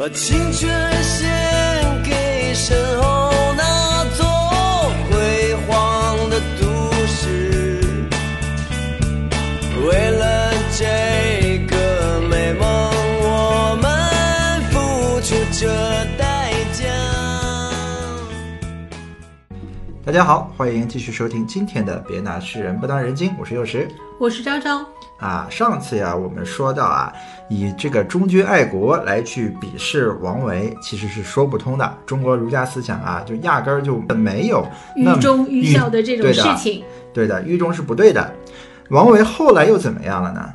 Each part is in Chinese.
把青春献给身后那座辉煌的都市。为了这个美梦，我们付出着代价。大家好，欢迎继续收听今天的《别拿诗人不当人精》，我是幼时。我是昭昭，啊，上次呀，我们说到啊，以这个忠君爱国来去鄙视王维，其实是说不通的。中国儒家思想啊，就压根儿就没有愚忠愚孝的这种事情。对的，愚忠是不对的。王维后来又怎么样了呢？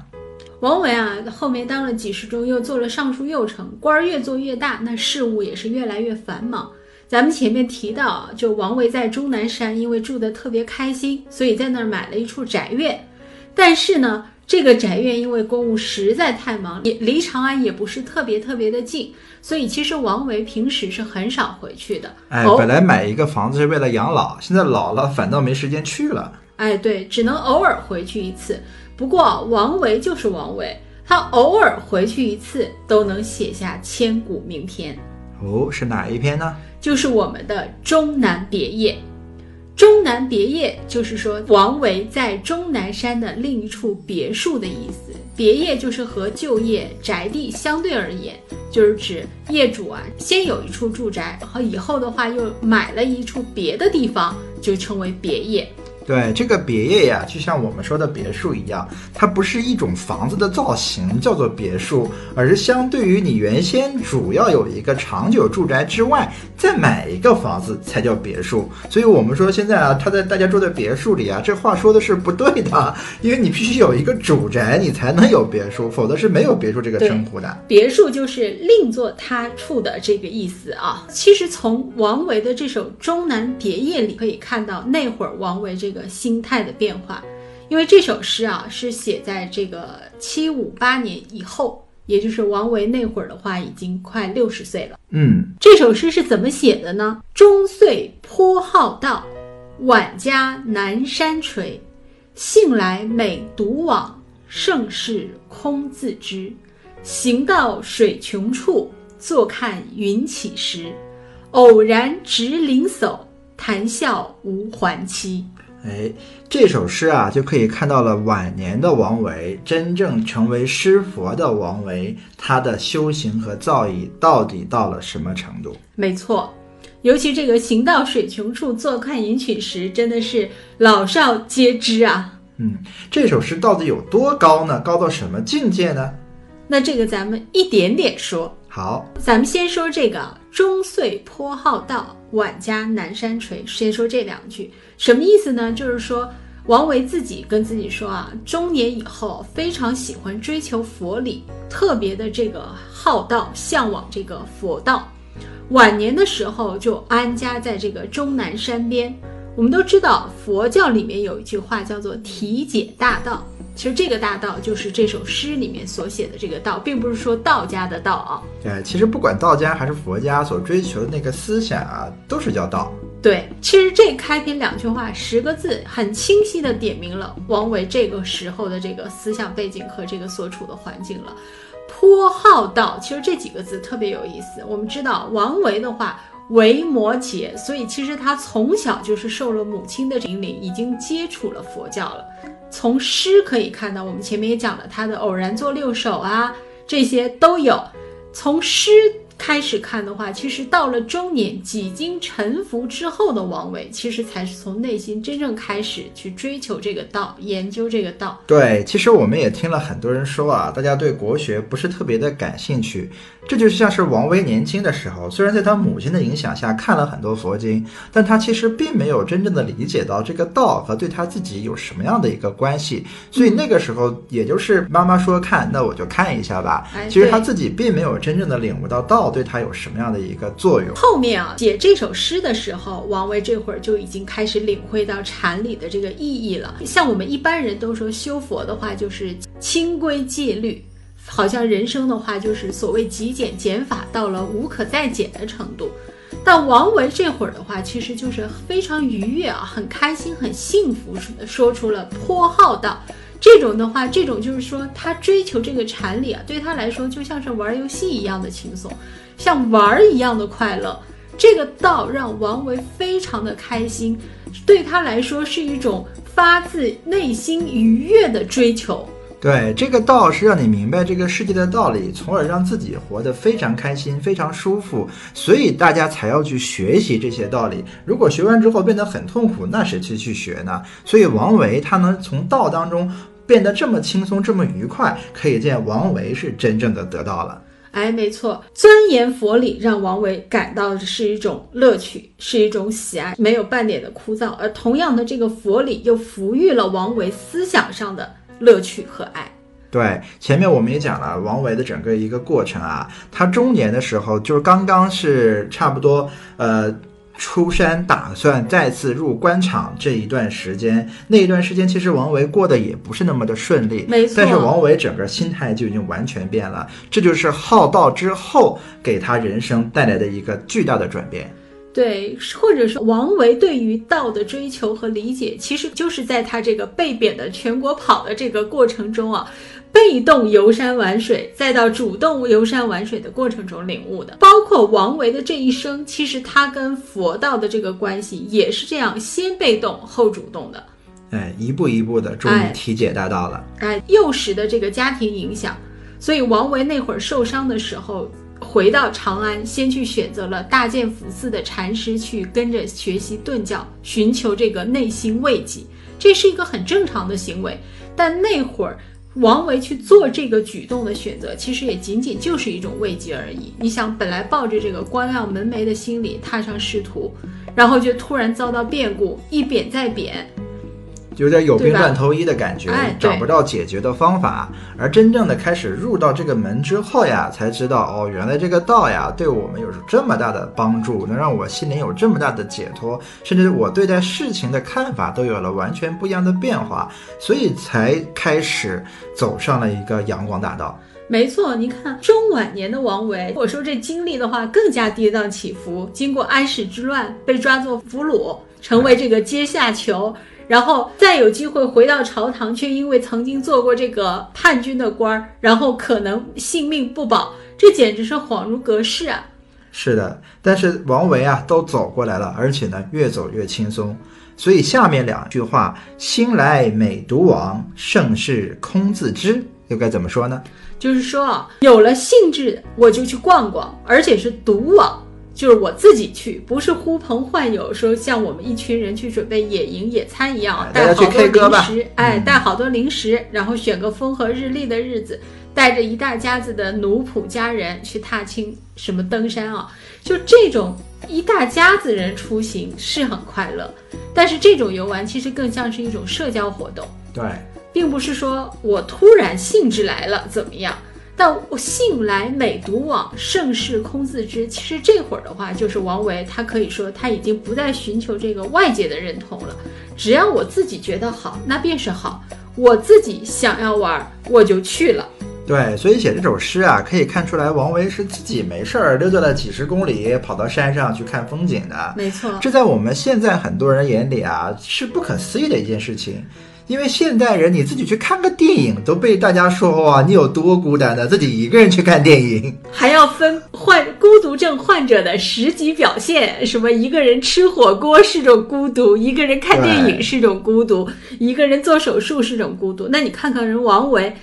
王维啊，后面当了几十中，又做了尚书右丞，官儿越做越大，那事务也是越来越繁忙。咱们前面提到啊，就王维在终南山，因为住得特别开心，所以在那儿买了一处宅院。但是呢，这个宅院因为公务实在太忙，也离长安也不是特别特别的近，所以其实王维平时是很少回去的。哎，本来买一个房子是为了养老，现在老了反倒没时间去了。哎，对，只能偶尔回去一次。不过王维就是王维，他偶尔回去一次都能写下千古名篇，哦，是哪一篇呢？就是我们的《终南别业》。终南别业就是说王维在终南山的另一处别墅的意思。别业就是和就业宅地相对而言，就是指业主啊先有一处住宅，然后以后的话又买了一处别的地方，就称为别业。对，这个别业呀，就像我们说的别墅一样，它不是一种房子的造型叫做别墅，而是相对于你原先主要有一个长久住宅之外，再买一个房子才叫别墅。所以我们说现在啊，他在大家住在别墅里啊，这话说的是不对的，因为你必须有一个主宅，你才能有别墅，否则是没有别墅这个称呼的。别墅就是另作他处的这个意思啊。其实从王维的这首《终南别业》里可以看到那会儿王维这个心态的变化，因为这首诗啊是写在这个七五八年以后，也就是王维那会儿的话已经快六十岁了。嗯，这首诗是怎么写的呢？终岁颇好道，晚家南山陲。幸来每独往，盛世空自知。行到水穷处，坐看云起时。偶然值林叟，谈笑无还期。哎，这首诗啊，就可以看到了晚年的王维，真正成为诗佛的王维，他的修行和造诣到底到了什么程度？没错，尤其这个“行到水穷处，坐看云起时”，真的是老少皆知啊。嗯，这首诗到底有多高呢？高到什么境界呢？那这个咱们一点点说。好，咱们先说这个“中岁颇好道，晚家南山陲”。先说这两句，什么意思呢？就是说王维自己跟自己说啊，中年以后非常喜欢追求佛理，特别的这个好道，向往这个佛道。晚年的时候就安家在这个终南山边。我们都知道佛教里面有一句话叫做“体解大道”，其实这个大道就是这首诗里面所写的这个道，并不是说道家的道啊。对，其实不管道家还是佛家所追求的那个思想啊，都是叫道。对，其实这开篇两句话十个字，很清晰的点明了王维这个时候的这个思想背景和这个所处的环境了。颇好道，其实这几个字特别有意思。我们知道王维的话为摩诘，所以其实他从小就是受了母亲的引领，已经接触了佛教了。从诗可以看到，我们前面也讲了他的《偶然作六首》啊，这些都有。从诗开始看的话，其实到了中年几经沉浮之后的王维，其实才是从内心真正开始去追求这个道，研究这个道。对，其实我们也听了很多人说啊，大家对国学不是特别的感兴趣。这就像是王维年轻的时候，虽然在他母亲的影响下看了很多佛经，但他其实并没有真正的理解到这个道和对他自己有什么样的一个关系。所以那个时候，也就是妈妈说看，那我就看一下吧。哎其实他自己并没有真正的领悟到道对他有什么样的一个作用。后面啊，写这首诗的时候，王维这会儿就已经开始领会到禅理的这个意义了。像我们一般人都说修佛的话，就是清规戒律，好像人生的话就是所谓极简减法，到了无可再减的程度。但王维这会儿的话，其实就是非常愉悦啊，很开心，很幸福，说出了颇好道。这种的话，这种就是说，他追求这个禅理啊，对他来说就像是玩游戏一样的轻松，像玩儿一样的快乐。这个道让王维非常的开心，对他来说是一种发自内心愉悦的追求。对，这个道是让你明白这个世界的道理，从而让自己活得非常开心、非常舒服，所以大家才要去学习这些道理。如果学完之后变得很痛苦，那谁去去学呢？所以王维他能从道当中变得这么轻松、这么愉快，可以见王维是真正的得到了。哎，没错，钻研佛理让王维感到的是一种乐趣，是一种喜爱，没有半点的枯燥。而同样的，这个佛理又抚育了王维思想上的乐趣和爱。对，前面我们也讲了王维的整个一个过程啊，他中年的时候就是刚刚是差不多呃。出山打算再次入官场这一段时间，那一段时间其实王维过得也不是那么的顺利，没错。但是王维整个心态就已经完全变了，这就是好道之后给他人生带来的一个巨大的转变。对，或者说王维对于道的追求和理解，其实就是在他这个被贬的全国跑的这个过程中啊。被动游山玩水，再到主动游山玩水的过程中领悟的，包括王维的这一生，其实他跟佛道的这个关系也是这样，先被动后主动的，哎，一步一步的，终于体解大道了。哎，幼时的这个家庭影响，所以王维那会儿受伤的时候，回到长安，先去选择了大建福寺的禅师去跟着学习顿教，寻求这个内心慰藉，这是一个很正常的行为，但那会儿。王维去做这个举动的选择，其实也仅仅就是一种慰藉而已。你想，本来抱着这个光亮门楣的心理踏上仕途，然后就突然遭到变故，一贬再贬。有点有病乱投医的感觉，找不到解决的方法。而真正的开始入到这个门之后呀，才知道哦，原来这个道呀，对我们有这么大的帮助，能让我心灵有这么大的解脱，甚至我对待事情的看法都有了完全不一样的变化，所以才开始走上了一个阳光大道。没错，你看中晚年的王维，我说这经历的话更加跌宕起伏。经过安史之乱，被抓作俘虏，成为这个阶下囚。然后再有机会回到朝堂，却因为曾经做过这个叛军的官儿，然后可能性命不保，这简直是恍如隔世啊！是的，但是王维啊都走过来了，而且呢越走越轻松。所以下面两句话“兴来每独往，盛世空自知”又该怎么说呢？就是说有了兴致我就去逛逛，而且是独往。就是我自己去，不是呼朋唤友，说像我们一群人去准备野营野餐一样，带好多零食，哎，带好多零食，然后选个风和日丽的日子，带着一大家子的奴仆家人去踏青，什么登山啊，就这种一大家子人出行是很快乐，但是这种游玩其实更像是一种社交活动，对，并不是说我突然兴致来了怎么样。但我信来每独往，盛世空自知。其实这会儿的话，就是王维，他可以说他已经不再寻求这个外界的认同了。只要我自己觉得好，那便是好。我自己想要玩，我就去了。对，所以写这首诗啊，可以看出来，王维是自己没事儿溜达了几十公里，跑到山上去看风景的。没错，这在我们现在很多人眼里啊，是不可思议的一件事情。因为现代人，你自己去看个电影都被大家说哇，你有多孤单呢？自己一个人去看电影，还要分患孤独症患者的十级表现，什么一个人吃火锅是种孤独，一个人看电影是种孤独，一个人做手术是种孤独。那你看看人王维，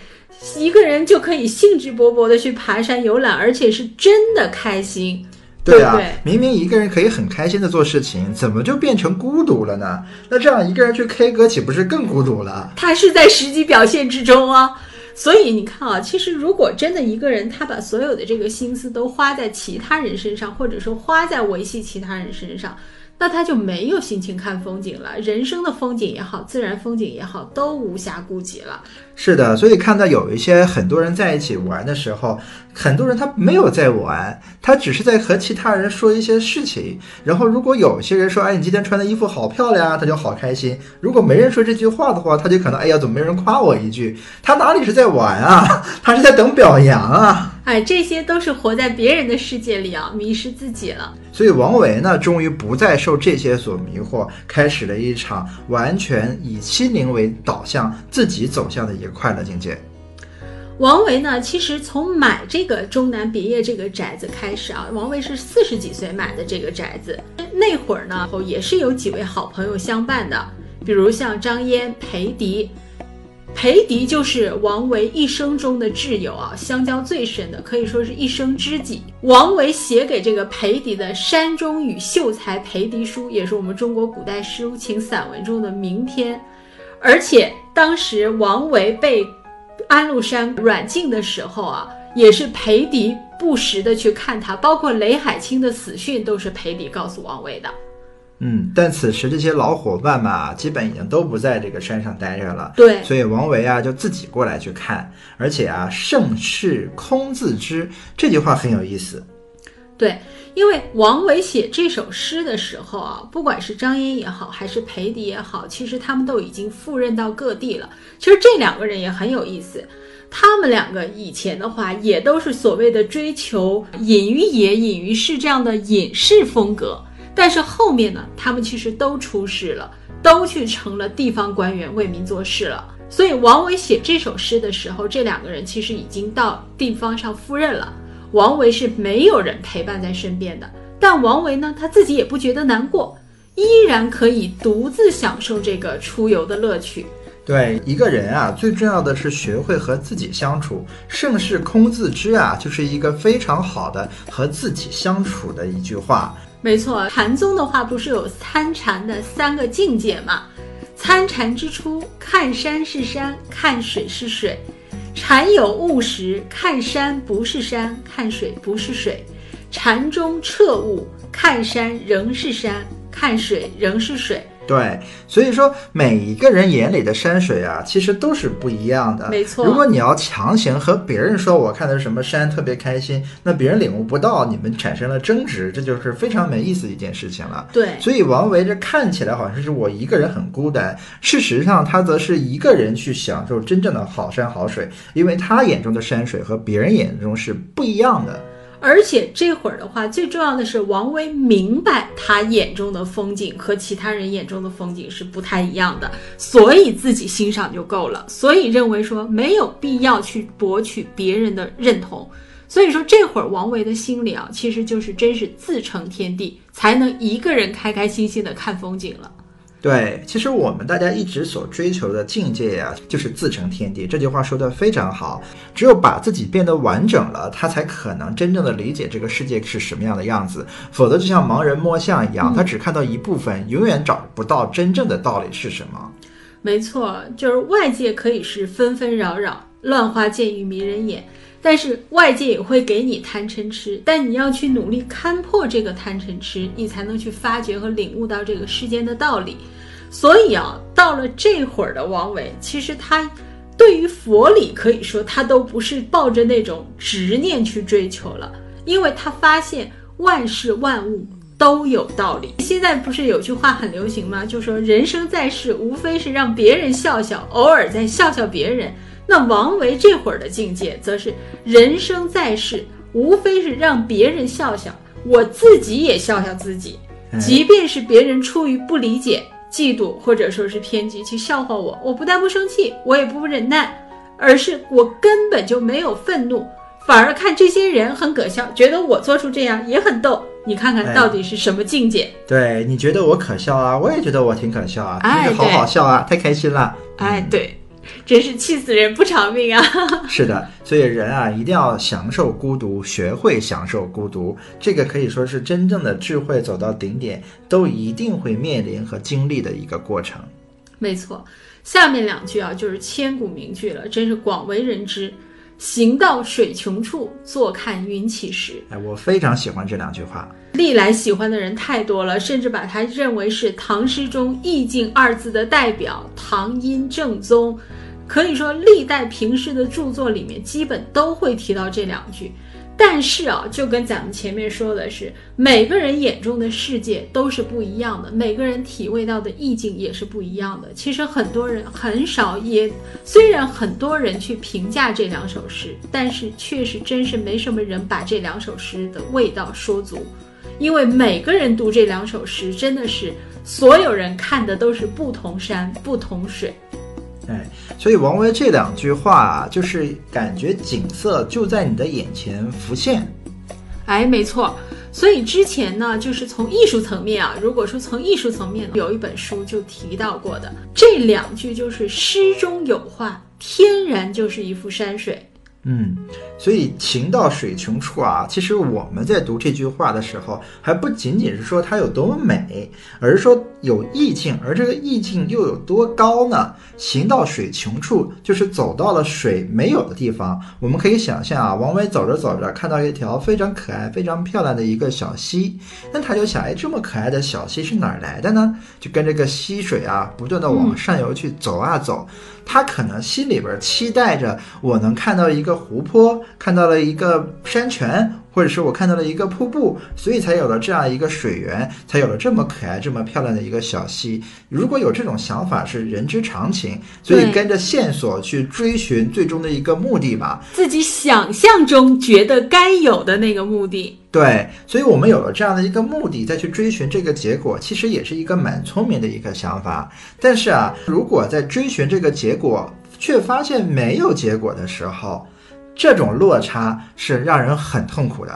一个人就可以兴致勃勃的去爬山游览，而且是真的开心。对啊，明明一个人可以很开心的做事情，怎么就变成孤独了呢？那这样一个人去 K 歌，岂不是更孤独了？他是在实际表现之中啊，所以你看啊，其实如果真的一个人，他把所有的这个心思都花在其他人身上，或者说花在维系其他人身上。那他就没有心情看风景了，人生的风景也好，自然风景也好，都无暇顾及了。是的，所以看到有一些很多人在一起玩的时候，很多人他没有在玩，他只是在和其他人说一些事情。然后如果有些人说，哎，你今天穿的衣服好漂亮啊，他就好开心。如果没人说这句话的话，他就可能，哎呀，怎么没人夸我一句？他哪里是在玩啊？他是在等表扬啊。哎，这些都是活在别人的世界里啊，迷失自己了。所以王维呢，终于不再受这些所迷惑，开始了一场完全以心灵为导向、自己走向的一个快乐境界。王维呢，其实从买这个终南别业这个宅子开始啊，王维是四十几岁买的这个宅子。那会儿呢，也是有几位好朋友相伴的，比如像张嫣、裴迪。裴迪就是王维一生中的挚友啊，相交最深的，可以说是一生知己。王维写给这个裴迪的《山中与秀才裴迪书》，也是我们中国古代抒情散文中的名篇。而且当时王维被安禄山软禁的时候啊，也是裴迪不时的去看他，包括雷海清的死讯都是裴迪告诉王维的。嗯，但此时这些老伙伴们啊，基本已经都不在这个山上待着了。对，所以王维啊就自己过来去看，而且啊，盛世空自知这句话很有意思。对，因为王维写这首诗的时候啊，不管是张嫣也好，还是裴迪也好，其实他们都已经赴任到各地了。其实这两个人也很有意思，他们两个以前的话也都是所谓的追求隐于野、隐于市这样的隐士风格。但是后面呢，他们其实都出事了，都去成了地方官员，为民做事了。所以王维写这首诗的时候，这两个人其实已经到地方上赴任了。王维是没有人陪伴在身边的，但王维呢，他自己也不觉得难过，依然可以独自享受这个出游的乐趣。对一个人啊，最重要的是学会和自己相处。盛世空自知啊，就是一个非常好的和自己相处的一句话。没错，禅宗的话不是有参禅的三个境界吗？参禅之初，看山是山，看水是水；禅有悟时，看山不是山，看水不是水；禅中彻悟，看山仍是山，看水仍是水。对，所以说每一个人眼里的山水啊，其实都是不一样的。没错，如果你要强行和别人说我看的是什么山特别开心，那别人领悟不到，你们产生了争执，这就是非常没意思的一件事情了。对，所以王维这看起来好像是我一个人很孤单，事实上他则是一个人去享受真正的好山好水，因为他眼中的山水和别人眼中是不一样的。而且这会儿的话，最重要的是王维明白他眼中的风景和其他人眼中的风景是不太一样的，所以自己欣赏就够了。所以认为说没有必要去博取别人的认同。所以说这会儿王维的心里啊，其实就是真是自成天地，才能一个人开开心心的看风景了。对，其实我们大家一直所追求的境界呀，就是自成天地。这句话说的非常好，只有把自己变得完整了，他才可能真正的理解这个世界是什么样的样子。否则，就像盲人摸象一样，他只看到一部分，永远找不到真正的道理是什么。没错，就是外界可以是纷纷扰扰，乱花渐欲迷人眼，但是外界也会给你贪嗔痴，但你要去努力看破这个贪嗔痴，你才能去发掘和领悟到这个世间的道理。所以啊，到了这会儿的王维，其实他对于佛理可以说他都不是抱着那种执念去追求了，因为他发现万事万物都有道理。现在不是有句话很流行吗？就说人生在世，无非是让别人笑笑，偶尔再笑笑别人。那王维这会儿的境界，则是人生在世，无非是让别人笑笑，我自己也笑笑自己，即便是别人出于不理解。嫉妒或者说是偏激去笑话我，我不但不生气，我也不忍耐，而是我根本就没有愤怒，反而看这些人很可笑，觉得我做出这样也很逗。你看看到底是什么境界？对你觉得我可笑啊，我也觉得我挺可笑啊，哎，好好笑啊，太开心了。哎，对。真是气死人不偿命啊！是的，所以人啊，一定要享受孤独，学会享受孤独。这个可以说是真正的智慧走到顶点，都一定会面临和经历的一个过程。没错，下面两句啊，就是千古名句了，真是广为人知。行到水穷处，坐看云起时。哎，我非常喜欢这两句话。历来喜欢的人太多了，甚至把它认为是唐诗中意境二字的代表。唐音正宗，可以说历代评诗的著作里面基本都会提到这两句。但是啊，就跟咱们前面说的是，每个人眼中的世界都是不一样的，每个人体味到的意境也是不一样的。其实很多人很少也，虽然很多人去评价这两首诗，但是确实真是没什么人把这两首诗的味道说足。因为每个人读这两首诗，真的是所有人看的都是不同山不同水。哎，所以王维这两句话啊，就是感觉景色就在你的眼前浮现。哎，没错。所以之前呢，就是从艺术层面啊，如果说从艺术层面，有一本书就提到过的这两句，就是诗中有画，天然就是一幅山水。嗯，所以情到水穷处啊，其实我们在读这句话的时候，还不仅仅是说它有多么美，而是说有意境，而这个意境又有多高呢？行到水穷处，就是走到了水没有的地方。我们可以想象啊，王维走着走着，看到一条非常可爱、非常漂亮的一个小溪，那他就想，哎，这么可爱的小溪是哪儿来的呢？就跟这个溪水啊，不断的往上游去走啊走。他可能心里边期待着，我能看到一个湖泊，看到了一个山泉，或者是我看到了一个瀑布，所以才有了这样一个水源，才有了这么可爱、这么漂亮的一个小溪。如果有这种想法是人之常情，所以跟着线索去追寻最终的一个目的吧，自己想象中觉得该有的那个目的。对，所以我们有了这样的一个目的，再去追寻这个结果，其实也是一个蛮聪明的一个想法。但是啊，如果在追寻这个结果，却发现没有结果的时候，这种落差是让人很痛苦的。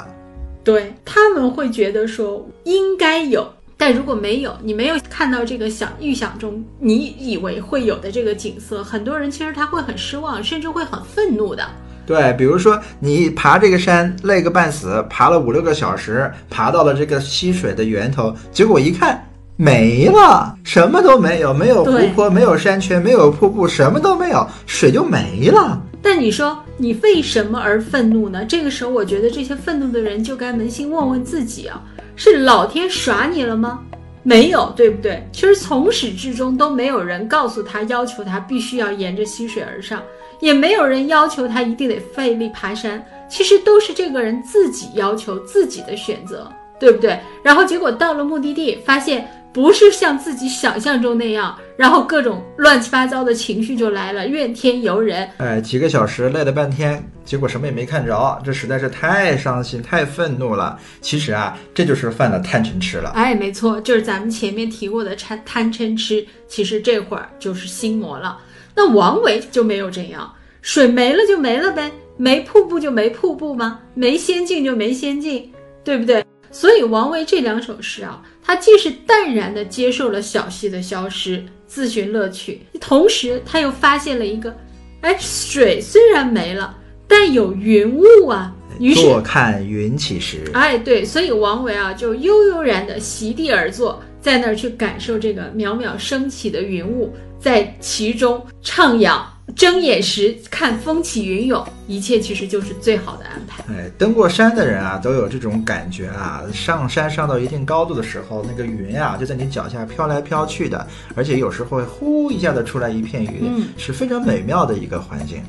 对他们会觉得说应该有，但如果没有，你没有看到这个想预想中你以为会有的这个景色，很多人其实他会很失望，甚至会很愤怒的。对，比如说你爬这个山累个半死，爬了五六个小时，爬到了这个溪水的源头，结果一看没了，什么都没有，没有湖泊，没有山泉，没有瀑布，什么都没有，水就没了。但你说你为什么而愤怒呢？这个时候，我觉得这些愤怒的人就该扪心问问自己啊，是老天耍你了吗？没有，对不对？其实从始至终都没有人告诉他，要求他必须要沿着溪水而上。也没有人要求他一定得费力爬山，其实都是这个人自己要求自己的选择，对不对？然后结果到了目的地，发现不是像自己想象中那样，然后各种乱七八糟的情绪就来了，怨天尤人。哎，几个小时累了半天，结果什么也没看着，这实在是太伤心、太愤怒了。其实啊，这就是犯了贪嗔痴了。哎，没错，就是咱们前面提过的贪贪嗔痴，其实这会儿就是心魔了。那王维就没有这样，水没了就没了呗，没瀑布就没瀑布吗？没仙境就没仙境，对不对？所以王维这两首诗啊，他既是淡然地接受了小溪的消失，自寻乐趣，同时他又发现了一个，哎，水虽然没了，但有云雾啊。于是坐看云起时，哎，对，所以王维啊，就悠悠然地席地而坐，在那儿去感受这个渺渺升起的云雾。在其中徜徉，睁眼时看风起云涌，一切其实就是最好的安排。哎，登过山的人啊，都有这种感觉啊。上山上到一定高度的时候，那个云啊就在你脚下飘来飘去的，而且有时候会呼一下子出来一片云，嗯，是非常美妙的一个环境。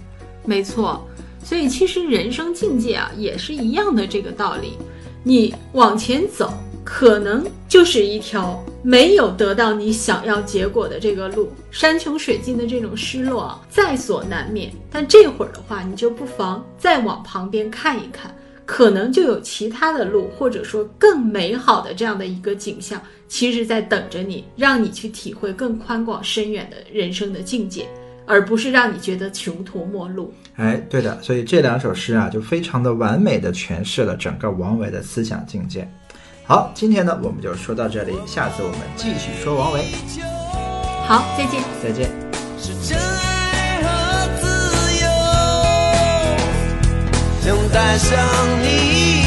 没错，所以其实人生境界啊也是一样的这个道理，你往前走。可能就是一条没有得到你想要结果的这个路，山穷水尽的这种失落啊在所难免。但这会儿的话，你就不妨再往旁边看一看，可能就有其他的路，或者说更美好的这样的一个景象，其实在等着你，让你去体会更宽广深远的人生的境界，而不是让你觉得穷途末路。哎，对的，所以这两首诗啊，就非常的完美的诠释了整个王维的思想境界。好，今天呢我们就说到这里，下次我们继续说王维。好，再见，再见。是真爱和自由，想带上你。